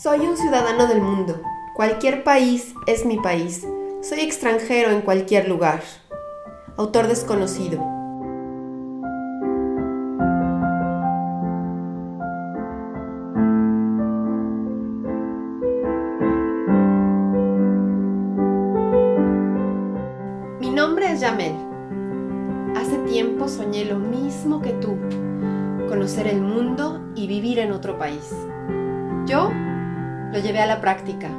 Soy un ciudadano del mundo. Cualquier país es mi país. Soy extranjero en cualquier lugar. Autor desconocido. Mi nombre es Yamel. Hace tiempo soñé lo mismo que tú, conocer el mundo y vivir en otro país. Yo lo llevé a la práctica.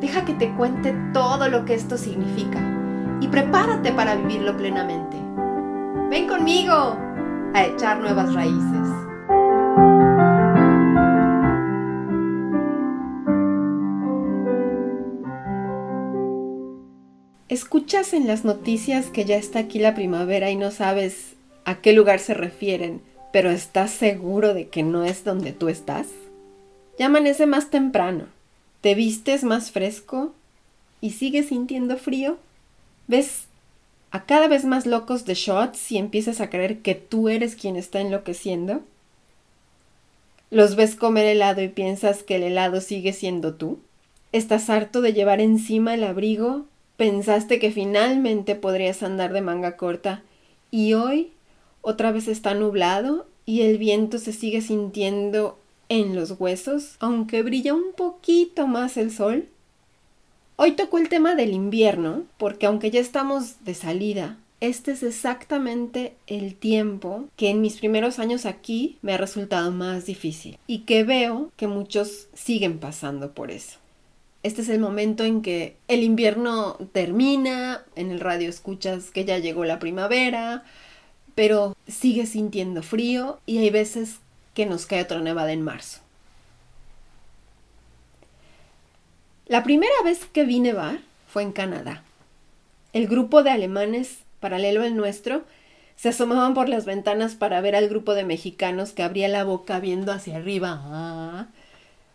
Deja que te cuente todo lo que esto significa y prepárate para vivirlo plenamente. Ven conmigo a echar nuevas raíces. ¿Escuchas en las noticias que ya está aquí la primavera y no sabes a qué lugar se refieren, pero estás seguro de que no es donde tú estás? Ya amanece más temprano. ¿Te vistes más fresco? ¿Y sigues sintiendo frío? ¿Ves a cada vez más locos de shots y empiezas a creer que tú eres quien está enloqueciendo? ¿Los ves comer helado y piensas que el helado sigue siendo tú? ¿Estás harto de llevar encima el abrigo? ¿Pensaste que finalmente podrías andar de manga corta y hoy otra vez está nublado y el viento se sigue sintiendo en los huesos, aunque brilla un poquito más el sol. Hoy tocó el tema del invierno, porque aunque ya estamos de salida, este es exactamente el tiempo que en mis primeros años aquí me ha resultado más difícil y que veo que muchos siguen pasando por eso. Este es el momento en que el invierno termina, en el radio escuchas que ya llegó la primavera, pero sigue sintiendo frío y hay veces que nos cae otra nevada en marzo. La primera vez que vi nevar fue en Canadá. El grupo de alemanes, paralelo al nuestro, se asomaban por las ventanas para ver al grupo de mexicanos que abría la boca viendo hacia arriba, ah,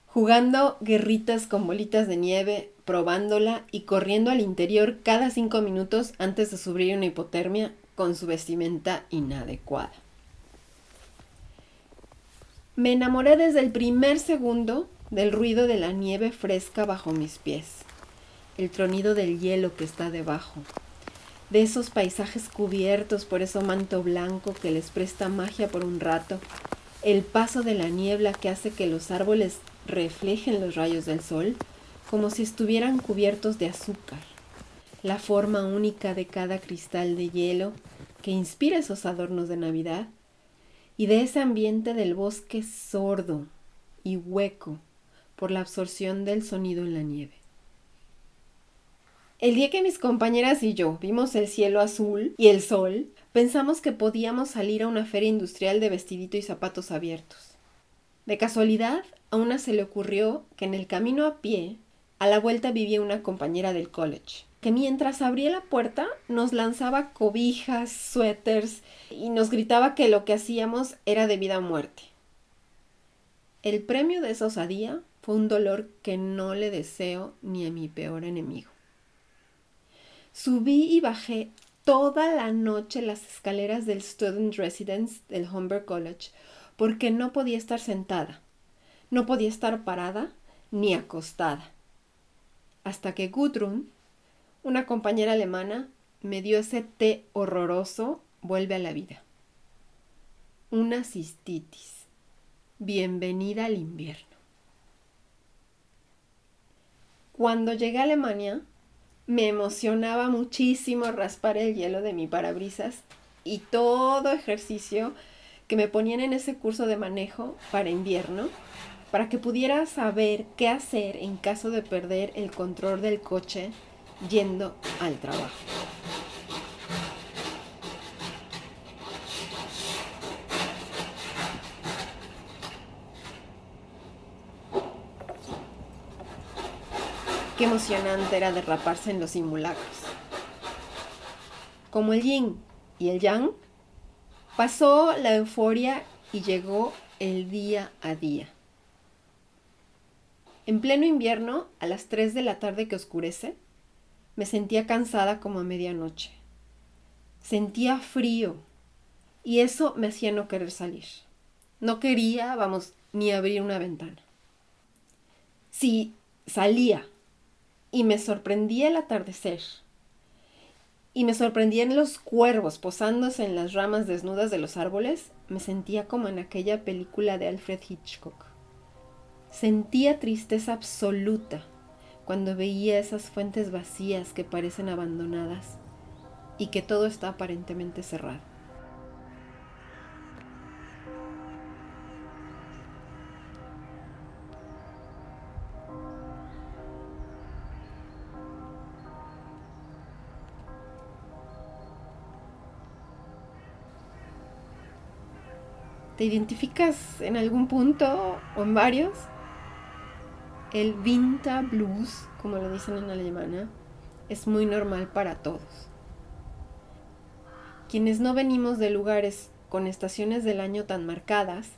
jugando guerritas con bolitas de nieve, probándola y corriendo al interior cada cinco minutos antes de sufrir una hipotermia con su vestimenta inadecuada. Me enamoré desde el primer segundo del ruido de la nieve fresca bajo mis pies, el tronido del hielo que está debajo, de esos paisajes cubiertos por ese manto blanco que les presta magia por un rato, el paso de la niebla que hace que los árboles reflejen los rayos del sol como si estuvieran cubiertos de azúcar, la forma única de cada cristal de hielo que inspira esos adornos de Navidad y de ese ambiente del bosque sordo y hueco por la absorción del sonido en la nieve. El día que mis compañeras y yo vimos el cielo azul y el sol, pensamos que podíamos salir a una feria industrial de vestidito y zapatos abiertos. De casualidad, a una se le ocurrió que en el camino a pie, a la vuelta vivía una compañera del college que mientras abría la puerta nos lanzaba cobijas, suéteres y nos gritaba que lo que hacíamos era de vida o muerte. El premio de esa osadía fue un dolor que no le deseo ni a mi peor enemigo. Subí y bajé toda la noche las escaleras del Student Residence del Humber College porque no podía estar sentada, no podía estar parada ni acostada. Hasta que Gudrun, una compañera alemana me dio ese té horroroso, vuelve a la vida. Una cistitis. Bienvenida al invierno. Cuando llegué a Alemania, me emocionaba muchísimo raspar el hielo de mi parabrisas y todo ejercicio que me ponían en ese curso de manejo para invierno, para que pudiera saber qué hacer en caso de perder el control del coche yendo al trabajo. Qué emocionante era derraparse en los simulacros. Como el yin y el yang, pasó la euforia y llegó el día a día. En pleno invierno, a las 3 de la tarde que oscurece, me sentía cansada como a medianoche. Sentía frío y eso me hacía no querer salir. No quería, vamos, ni abrir una ventana. Si salía y me sorprendía el atardecer y me sorprendían los cuervos posándose en las ramas desnudas de los árboles, me sentía como en aquella película de Alfred Hitchcock. Sentía tristeza absoluta cuando veía esas fuentes vacías que parecen abandonadas y que todo está aparentemente cerrado. ¿Te identificas en algún punto o en varios? El Winter Blues, como lo dicen en alemana, es muy normal para todos. Quienes no venimos de lugares con estaciones del año tan marcadas,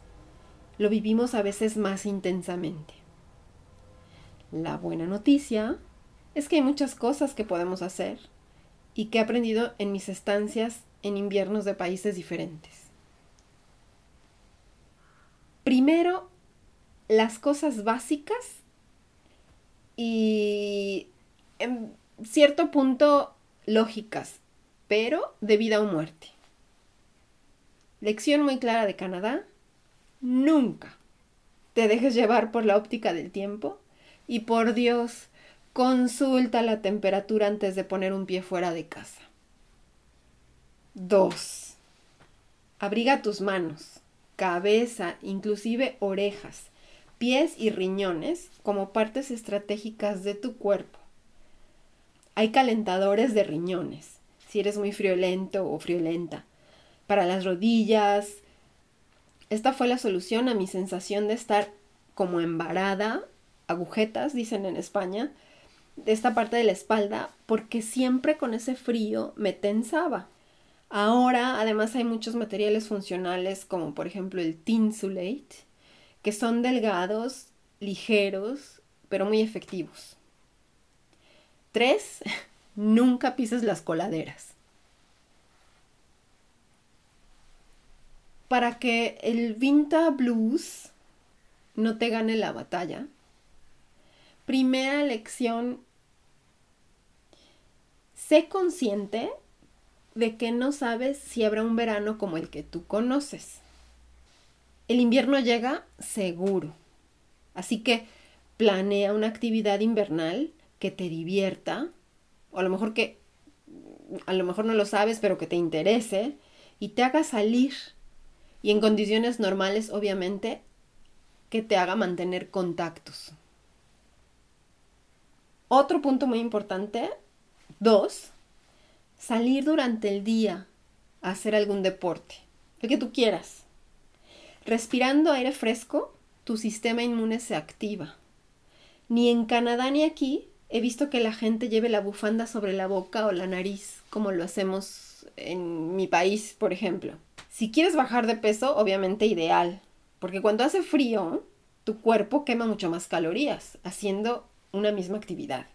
lo vivimos a veces más intensamente. La buena noticia es que hay muchas cosas que podemos hacer y que he aprendido en mis estancias en inviernos de países diferentes. Primero, las cosas básicas y en cierto punto lógicas, pero de vida o muerte. Lección muy clara de Canadá. Nunca te dejes llevar por la óptica del tiempo y por Dios, consulta la temperatura antes de poner un pie fuera de casa. 2. Abriga tus manos cabeza, inclusive orejas, pies y riñones como partes estratégicas de tu cuerpo. Hay calentadores de riñones, si eres muy friolento o friolenta, para las rodillas. Esta fue la solución a mi sensación de estar como embarada, agujetas, dicen en España, de esta parte de la espalda, porque siempre con ese frío me tensaba. Ahora, además, hay muchos materiales funcionales, como por ejemplo el Tinsulate, que son delgados, ligeros, pero muy efectivos. Tres, nunca pises las coladeras. Para que el Vinta Blues no te gane la batalla, primera lección, sé consciente de que no sabes si habrá un verano como el que tú conoces. El invierno llega seguro. Así que planea una actividad invernal que te divierta, o a lo mejor que a lo mejor no lo sabes, pero que te interese y te haga salir. Y en condiciones normales, obviamente, que te haga mantener contactos. Otro punto muy importante, dos, salir durante el día a hacer algún deporte, el que tú quieras. Respirando aire fresco, tu sistema inmune se activa. Ni en Canadá ni aquí he visto que la gente lleve la bufanda sobre la boca o la nariz, como lo hacemos en mi país, por ejemplo. Si quieres bajar de peso, obviamente ideal, porque cuando hace frío, tu cuerpo quema mucho más calorías haciendo una misma actividad.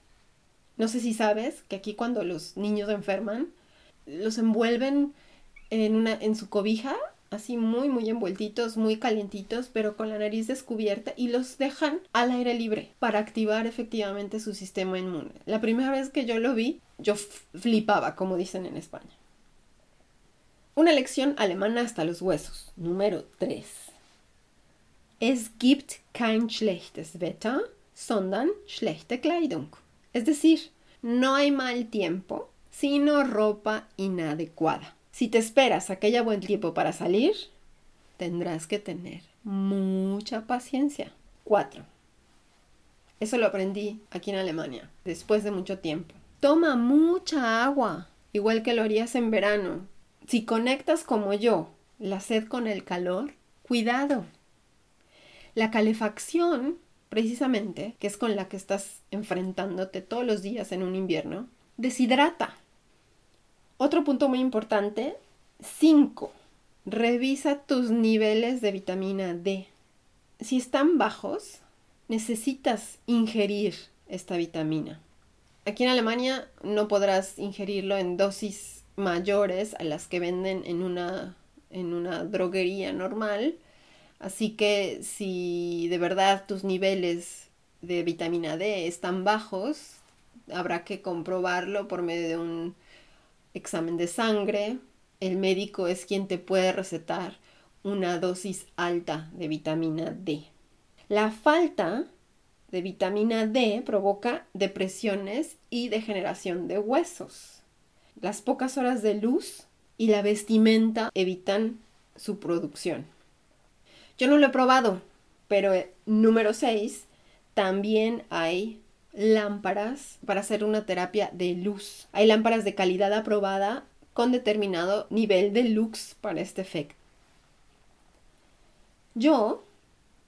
No sé si sabes que aquí cuando los niños enferman, los envuelven en, una, en su cobija, así muy, muy envueltitos, muy calientitos, pero con la nariz descubierta y los dejan al aire libre para activar efectivamente su sistema inmune. La primera vez que yo lo vi, yo flipaba, como dicen en España. Una lección alemana hasta los huesos. Número 3. Es gibt kein schlechtes Wetter, sondern schlechte Kleidung. Es decir, no hay mal tiempo, sino ropa inadecuada. Si te esperas a que haya buen tiempo para salir, tendrás que tener mucha paciencia. 4. Eso lo aprendí aquí en Alemania, después de mucho tiempo. Toma mucha agua, igual que lo harías en verano. Si conectas como yo la sed con el calor, cuidado. La calefacción precisamente, que es con la que estás enfrentándote todos los días en un invierno, deshidrata. Otro punto muy importante, 5. Revisa tus niveles de vitamina D. Si están bajos, necesitas ingerir esta vitamina. Aquí en Alemania no podrás ingerirlo en dosis mayores a las que venden en una, en una droguería normal, Así que si de verdad tus niveles de vitamina D están bajos, habrá que comprobarlo por medio de un examen de sangre. El médico es quien te puede recetar una dosis alta de vitamina D. La falta de vitamina D provoca depresiones y degeneración de huesos. Las pocas horas de luz y la vestimenta evitan su producción. Yo no lo he probado, pero eh, número 6, también hay lámparas para hacer una terapia de luz. Hay lámparas de calidad aprobada con determinado nivel de lux para este efecto. Yo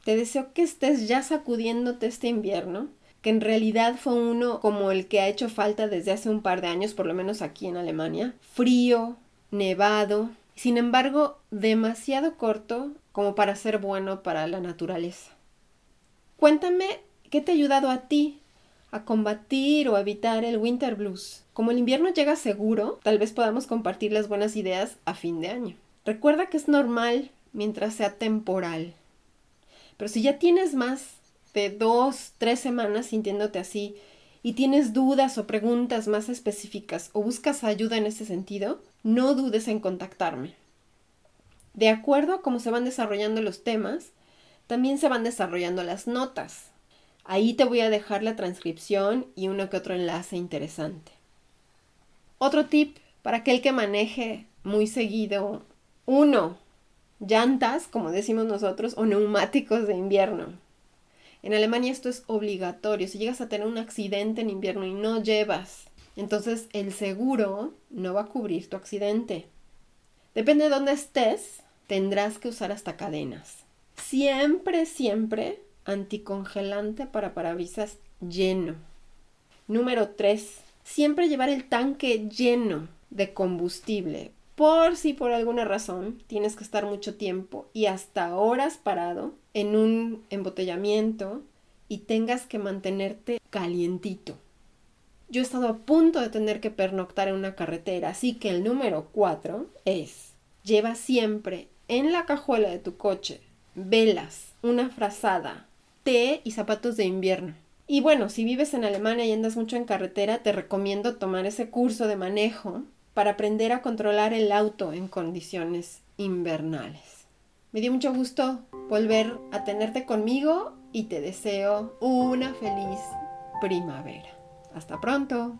te deseo que estés ya sacudiéndote este invierno, que en realidad fue uno como el que ha hecho falta desde hace un par de años, por lo menos aquí en Alemania. Frío, nevado, sin embargo, demasiado corto como para ser bueno para la naturaleza. Cuéntame qué te ha ayudado a ti a combatir o evitar el winter blues. Como el invierno llega seguro, tal vez podamos compartir las buenas ideas a fin de año. Recuerda que es normal mientras sea temporal. Pero si ya tienes más de dos, tres semanas sintiéndote así y tienes dudas o preguntas más específicas o buscas ayuda en ese sentido, no dudes en contactarme. De acuerdo a cómo se van desarrollando los temas, también se van desarrollando las notas. Ahí te voy a dejar la transcripción y uno que otro enlace interesante. Otro tip para aquel que maneje muy seguido. Uno, llantas, como decimos nosotros, o neumáticos de invierno. En Alemania esto es obligatorio. Si llegas a tener un accidente en invierno y no llevas, entonces el seguro no va a cubrir tu accidente. Depende de dónde estés, tendrás que usar hasta cadenas. Siempre, siempre anticongelante para parabrisas lleno. Número 3. Siempre llevar el tanque lleno de combustible por si por alguna razón tienes que estar mucho tiempo y hasta horas parado en un embotellamiento y tengas que mantenerte calientito. Yo he estado a punto de tener que pernoctar en una carretera, así que el número 4 es lleva siempre en la cajuela de tu coche velas, una frazada, y zapatos de invierno. Y bueno, si vives en Alemania y andas mucho en carretera, te recomiendo tomar ese curso de manejo para aprender a controlar el auto en condiciones invernales. Me dio mucho gusto volver a tenerte conmigo y te deseo una feliz primavera. Hasta pronto.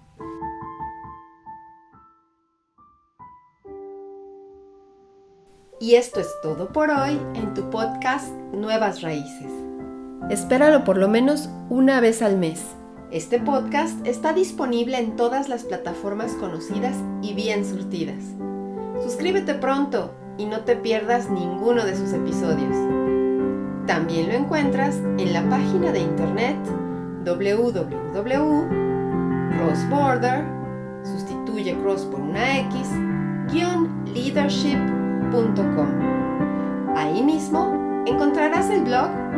Y esto es todo por hoy en tu podcast Nuevas Raíces. Espéralo por lo menos una vez al mes este podcast está disponible en todas las plataformas conocidas y bien surtidas. Suscríbete pronto y no te pierdas ninguno de sus episodios. También lo encuentras en la página de internet www.crossborder, sustituye cross por una X, leadership.com. Ahí mismo encontrarás el blog